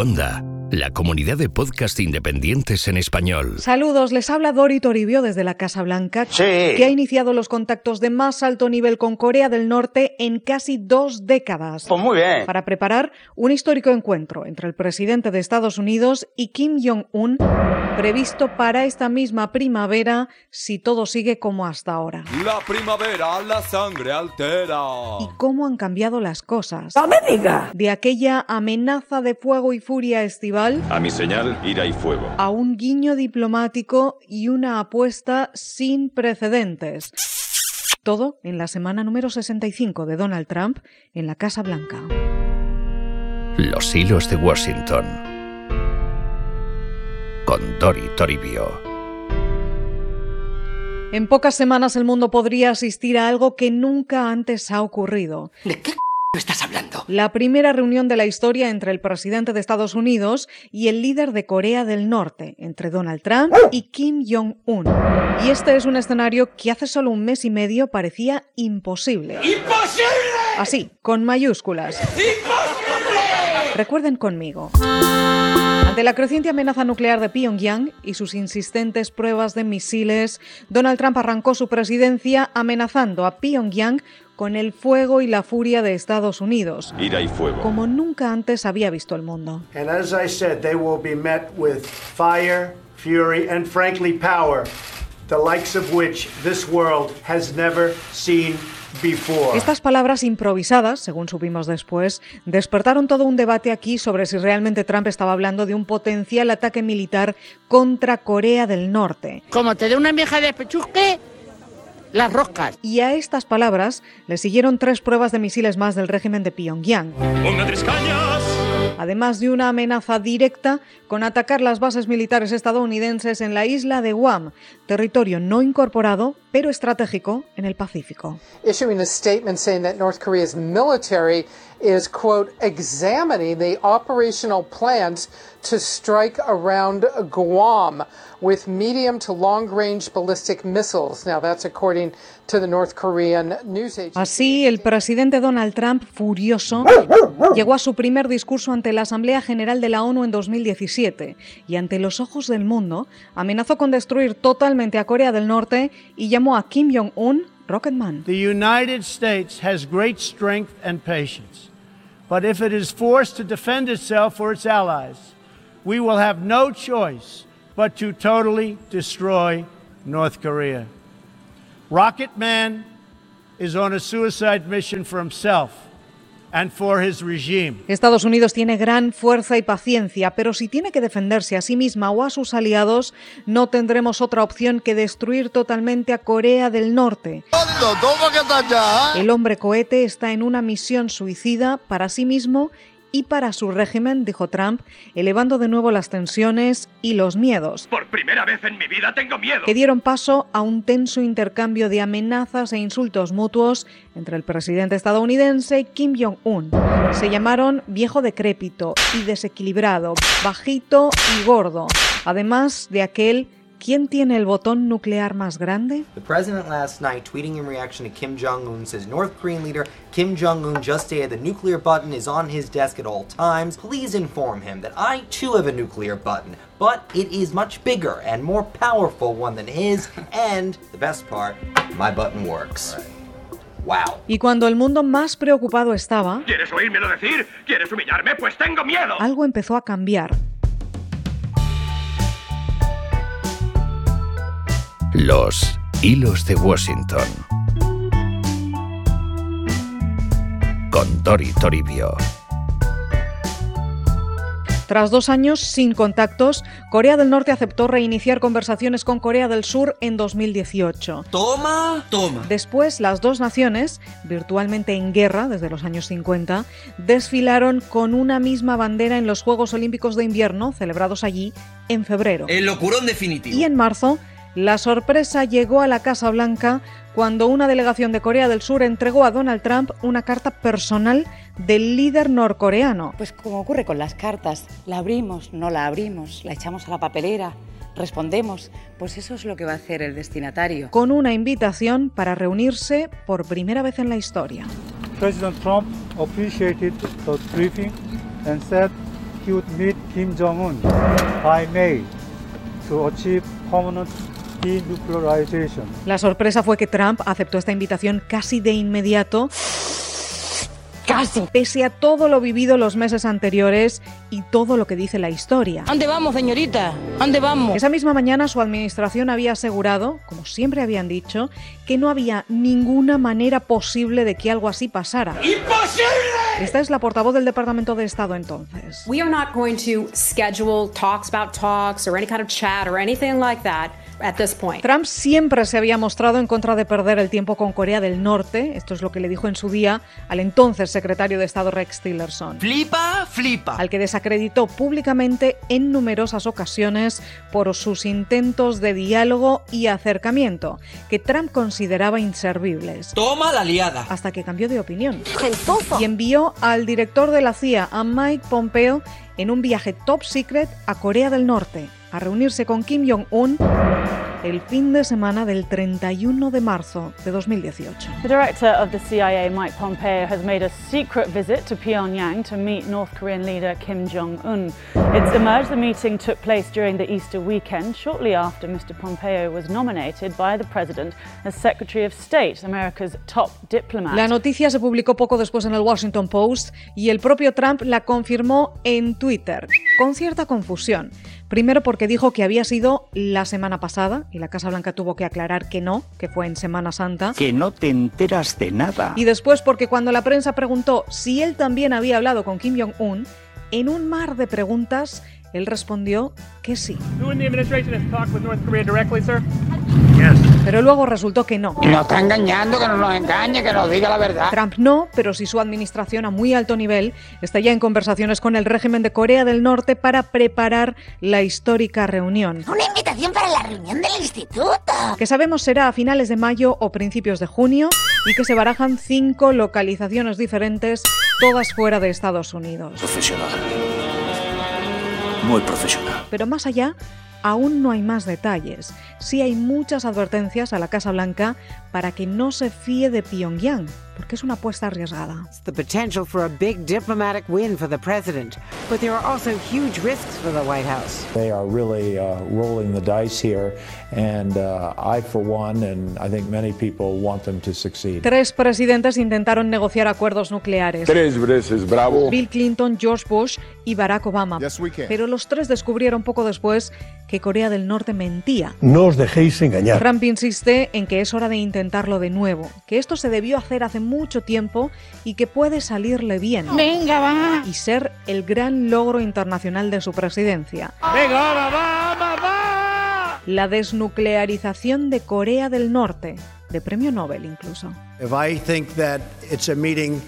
Cuonda, la comunidad de podcast independientes en español. Saludos, les habla Dori Toribio desde la Casa Blanca, que ha iniciado los contactos de más alto nivel con Corea del Norte en casi dos décadas. Pues muy bien. Para preparar un histórico encuentro entre el presidente de Estados Unidos y Kim Jong-un, previsto para esta misma primavera si todo sigue como hasta ahora. La primavera, la sangre altera. ¿Y cómo han cambiado las cosas? ¡No me diga! De aquella amenaza de fuego y furia estival A mi señal, ira y fuego. a un guiño diplomático y una apuesta sin precedentes. Todo en la semana número 65 de Donald Trump en la Casa Blanca. Los hilos de Washington. Con Dori Toribio. En pocas semanas el mundo podría asistir a algo que nunca antes ha ocurrido. ¿De qué estás hablando? La primera reunión de la historia entre el presidente de Estados Unidos y el líder de Corea del Norte, entre Donald Trump y Kim Jong-un. Y este es un escenario que hace solo un mes y medio parecía imposible. ¡Imposible! Así, con mayúsculas. Recuerden conmigo. Ante la creciente amenaza nuclear de Pyongyang y sus insistentes pruebas de misiles, Donald Trump arrancó su presidencia amenazando a Pyongyang con el fuego y la furia de Estados Unidos, Ira y fuego. como nunca antes había visto el mundo. And as I said, they will be met with fire, fury, and frankly, power, the likes of which this world has never seen before. Estas palabras improvisadas, según supimos después, despertaron todo un debate aquí sobre si realmente Trump estaba hablando de un potencial ataque militar contra Corea del Norte. Como te dé una vieja de pechusque, las roscas. Y a estas palabras le siguieron tres pruebas de misiles más del régimen de Pyongyang, ¡Ponga tres cañas! Además de una amenaza directa con atacar las bases militares estadounidenses en la isla de Guam, territorio no incorporado pero estratégico en el Pacífico. issuing a statement saying that North Korea's military is, quote, examining the operational plans to strike around Guam with medium to long range ballistic missiles. Now, that's according to the North Korean news agency. Así, el presidente Donald Trump, furioso, llegó a su primer discurso ante la Asamblea General de la ONU en 2017 y ante los ojos del mundo amenazó con destruir totalmente a Corea del Norte y llamó a Kim Jong-un Rocketman. The United States has great strength and patience, but if it is forced to defend itself or its allies, we will have no choice but to totally destroy North Korea. Rocket Man is on a suicide mission for himself and for his regime. Estados Unidos tiene gran fuerza y paciencia, pero si tiene que defenderse a sí misma o a sus aliados, no tendremos otra opción que destruir totalmente a Corea del Norte. El hombre cohete está en una misión suicida para sí mismo y para su régimen, dijo Trump, elevando de nuevo las tensiones y los miedos, Por primera vez en mi vida tengo miedo. que dieron paso a un tenso intercambio de amenazas e insultos mutuos entre el presidente estadounidense y Kim Jong-un. Se llamaron viejo decrépito y desequilibrado, bajito y gordo, además de aquel ¿Quién tiene el botón nuclear más grande? The president last night, tweeting in reaction to Kim Jong un, says North Korean leader Kim Jong un just stated the nuclear button is on his desk at all times. Please inform him that I too have a nuclear button, but it is much bigger and more powerful one than his, and the best part, my button works. Wow. Y cuando el mundo más preocupado estaba, ¿Quieres oírmelo decir? ¿Quieres humillarme? Pues tengo miedo. algo empezó a cambiar. Los hilos de Washington. Con Dori Toribio. Tras dos años sin contactos, Corea del Norte aceptó reiniciar conversaciones con Corea del Sur en 2018. Toma, toma. Después, las dos naciones, virtualmente en guerra desde los años 50, desfilaron con una misma bandera en los Juegos Olímpicos de Invierno, celebrados allí en febrero. El locurón definitivo. Y en marzo, la sorpresa llegó a la Casa Blanca cuando una delegación de Corea del Sur entregó a Donald Trump una carta personal del líder norcoreano. Pues como ocurre con las cartas, la abrimos, no la abrimos, la echamos a la papelera, respondemos, pues eso es lo que va a hacer el destinatario. con una invitación para reunirse por primera vez en la historia. President Trump appreciated the briefing and said execute meet Kim Jong-un by May to achieve permanent. La sorpresa fue que Trump aceptó esta invitación casi de inmediato. Casi. Pese a todo lo vivido los meses anteriores y todo lo que dice la historia. ¿Dónde vamos, señorita? ¿Dónde vamos? Esa misma mañana su administración había asegurado, como siempre habían dicho, que no había ninguna manera posible de que algo así pasara. ¡Imposible! Esta es la portavoz del Departamento de Estado entonces. We are not going to schedule talks about talks or any kind of chat or anything like that. At this point. Trump siempre se había mostrado en contra de perder el tiempo con Corea del Norte. Esto es lo que le dijo en su día al entonces secretario de Estado Rex Tillerson. Flipa, flipa. Al que desacreditó públicamente en numerosas ocasiones por sus intentos de diálogo y acercamiento, que Trump consideraba inservibles. Toma la liada. Hasta que cambió de opinión. Y envió al director de la CIA, a Mike Pompeo, en un viaje top secret a Corea del Norte a reunirse con Kim Jong-un el fin de semana del 31 de marzo de 2018. The director of the CIA, Mike Pompeo, has made a secret visit to Pyongyang to meet North Korean leader Kim Jong-un. It's emerged the meeting took place during the Easter weekend, shortly after Mr. Pompeo was nominated by the president as Secretary of State, America's top diplomat. La noticia se publicó poco después en el Washington Post y el propio Trump la confirmó en Twitter, con cierta confusión. Primero porque dijo que había sido la semana pasada y la Casa Blanca tuvo que aclarar que no, que fue en Semana Santa. Que no te enteras de nada. Y después porque cuando la prensa preguntó si él también había hablado con Kim Jong-un, en un mar de preguntas, él respondió que sí. Pero luego resultó que no. Nos está engañando, que no nos engañe, que nos diga la verdad. Trump no, pero sí su administración a muy alto nivel está ya en conversaciones con el régimen de Corea del Norte para preparar la histórica reunión. Una invitación para la reunión del instituto. Que sabemos será a finales de mayo o principios de junio y que se barajan cinco localizaciones diferentes, todas fuera de Estados Unidos. Profesional. Muy profesional. Pero más allá, aún no hay más detalles. Sí hay muchas advertencias a la Casa Blanca para que no se fíe de Pyongyang, porque es una apuesta arriesgada. The potential for a big diplomatic win for the president, but there are also huge risks for the White House. They are really uh, rolling the dice here, and uh, I, for one, and I think many people want them to succeed. Tres presidentes intentaron negociar acuerdos nucleares. Tres veces bravo. Bill Clinton, George Bush y Barack Obama. Pero los tres descubrieron poco después que Corea del Norte mentía. No os dejéis engañar. Trump insiste en que es hora de intentarlo de nuevo, que esto se debió hacer hace mucho tiempo y que puede salirle bien. Venga, va. Y ser el gran logro internacional de su presidencia. Venga, va, va, va, va. La desnuclearización de Corea del Norte, de premio Nobel incluso. If I think that it's a meeting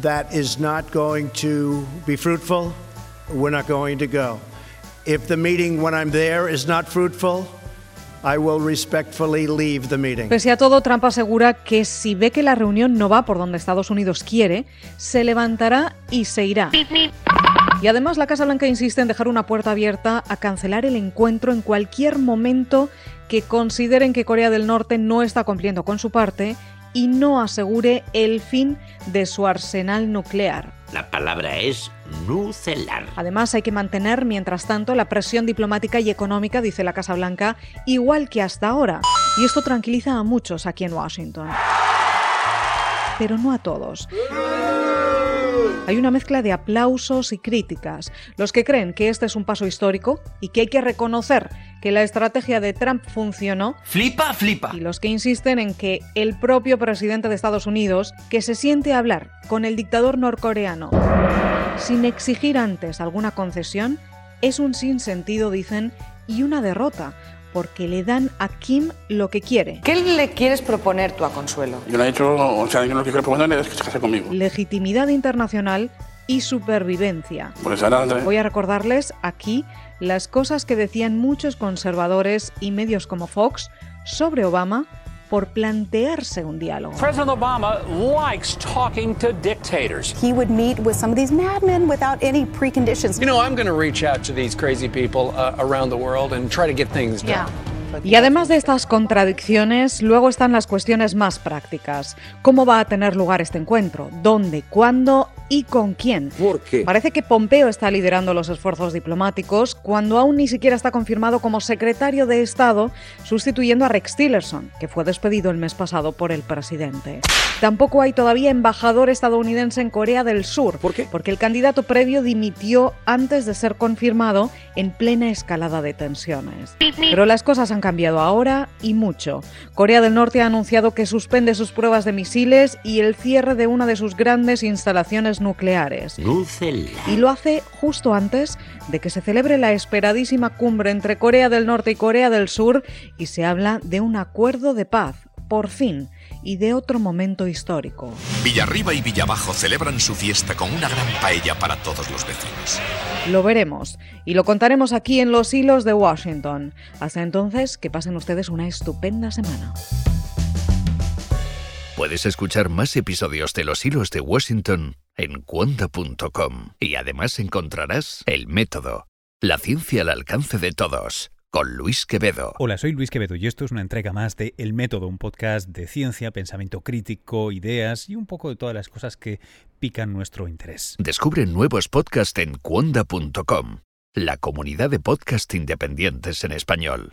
that is not going to be fruitful, we're not going to go. If the meeting when I'm there is not fruitful, I will respectfully leave the meeting. Pese a todo, Trump asegura que si ve que la reunión no va por donde Estados Unidos quiere, se levantará y se irá. Y además la Casa Blanca insiste en dejar una puerta abierta a cancelar el encuentro en cualquier momento que consideren que Corea del Norte no está cumpliendo con su parte y no asegure el fin de su arsenal nuclear. La palabra es nucelar. Además, hay que mantener, mientras tanto, la presión diplomática y económica, dice la Casa Blanca, igual que hasta ahora. Y esto tranquiliza a muchos aquí en Washington. Pero no a todos. Hay una mezcla de aplausos y críticas. Los que creen que este es un paso histórico y que hay que reconocer que la estrategia de Trump funcionó. Flipa, flipa. Y los que insisten en que el propio presidente de Estados Unidos, que se siente a hablar con el dictador norcoreano sin exigir antes alguna concesión, es un sinsentido, dicen, y una derrota porque le dan a Kim lo que quiere. ¿Qué le quieres proponer tú a Consuelo? Yo le he dicho, o sea, yo lo que quiero proponer es que se case conmigo. Legitimidad internacional y supervivencia. Pues Voy a recordarles aquí las cosas que decían muchos conservadores y medios como Fox sobre Obama por plantearse un diálogo. President Obama likes talking to dictators. He would meet with some of these madmen without any preconditions. You know, I'm going to reach out to these crazy people uh, around the world and try to get things done. Yeah. Y además de estas contradicciones, luego están las cuestiones más prácticas. ¿Cómo va a tener lugar este encuentro? ¿Dónde? ¿Cuándo? ¿Y con quién? ¿Por qué? Parece que Pompeo está liderando los esfuerzos diplomáticos cuando aún ni siquiera está confirmado como secretario de Estado, sustituyendo a Rex Tillerson, que fue despedido el mes pasado por el presidente. Tampoco hay todavía embajador estadounidense en Corea del Sur. ¿Por qué? Porque el candidato previo dimitió antes de ser confirmado en plena escalada de tensiones. Pero las cosas han cambiado ahora y mucho. Corea del Norte ha anunciado que suspende sus pruebas de misiles y el cierre de una de sus grandes instalaciones nucleares. Y lo hace justo antes de que se celebre la esperadísima cumbre entre Corea del Norte y Corea del Sur y se habla de un acuerdo de paz, por fin, y de otro momento histórico. Villarriba y Villabajo celebran su fiesta con una gran paella para todos los vecinos. Lo veremos y lo contaremos aquí en los hilos de Washington. Hasta entonces, que pasen ustedes una estupenda semana. Puedes escuchar más episodios de Los Hilos de Washington en cuonda.com y además encontrarás El Método, la ciencia al alcance de todos, con Luis Quevedo. Hola, soy Luis Quevedo y esto es una entrega más de El Método, un podcast de ciencia, pensamiento crítico, ideas y un poco de todas las cosas que pican nuestro interés. Descubre nuevos podcasts en cuonda.com, la comunidad de podcast independientes en español.